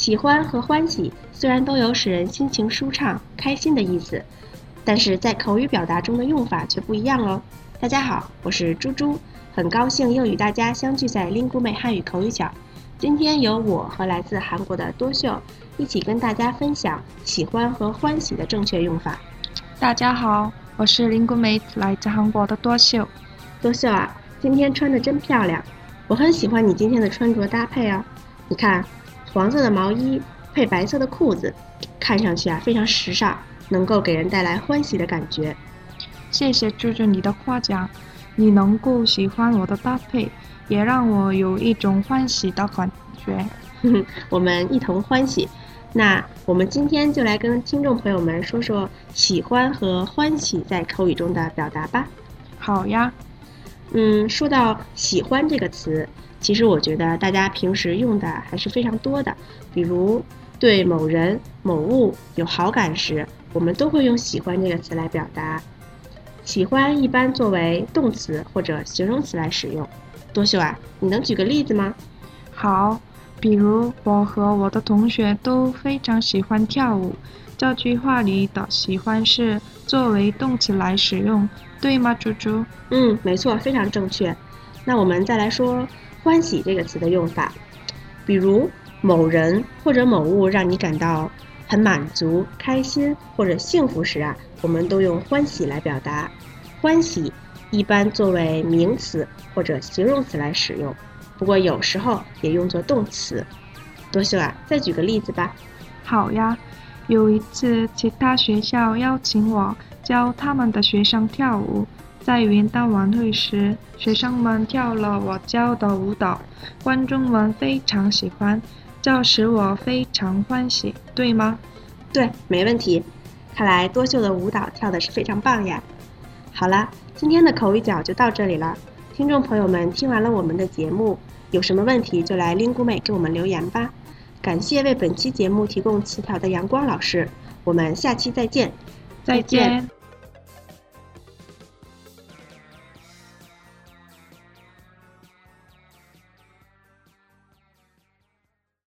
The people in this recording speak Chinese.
喜欢和欢喜虽然都有使人心情舒畅、开心的意思，但是在口语表达中的用法却不一样哦。大家好，我是猪猪，很高兴又与大家相聚在 Lingu 美汉语口语角。今天由我和来自韩国的多秀一起跟大家分享喜欢和欢喜的正确用法。大家好，我是 Lingu 美来自韩国的多秀。多秀啊，今天穿的真漂亮，我很喜欢你今天的穿着搭配哦。你看。黄色的毛衣配白色的裤子，看上去啊非常时尚，能够给人带来欢喜的感觉。谢谢猪猪你的夸奖，你能够喜欢我的搭配，也让我有一种欢喜的感觉。我们一同欢喜。那我们今天就来跟听众朋友们说说喜欢和欢喜在口语中的表达吧。好呀。嗯，说到喜欢这个词。其实我觉得大家平时用的还是非常多的，比如对某人、某物有好感时，我们都会用“喜欢”这个词来表达。喜欢一般作为动词或者形容词来使用。多秀啊，你能举个例子吗？好，比如我和我的同学都非常喜欢跳舞。这句话里的“喜欢”是作为动词来使用，对吗，猪猪？嗯，没错，非常正确。那我们再来说。欢喜这个词的用法，比如某人或者某物让你感到很满足、开心或者幸福时啊，我们都用欢喜来表达。欢喜一般作为名词或者形容词来使用，不过有时候也用作动词。多秀啊，再举个例子吧。好呀，有一次其他学校邀请我教他们的学生跳舞。在元旦晚会时，学生们跳了我教的舞蹈，观众们非常喜欢，这使我非常欢喜，对吗？对，没问题。看来多秀的舞蹈跳的是非常棒呀。好了，今天的口语角就到这里了。听众朋友们，听完了我们的节目，有什么问题就来 Lingu 妹给我们留言吧。感谢为本期节目提供词条的阳光老师，我们下期再见。再见。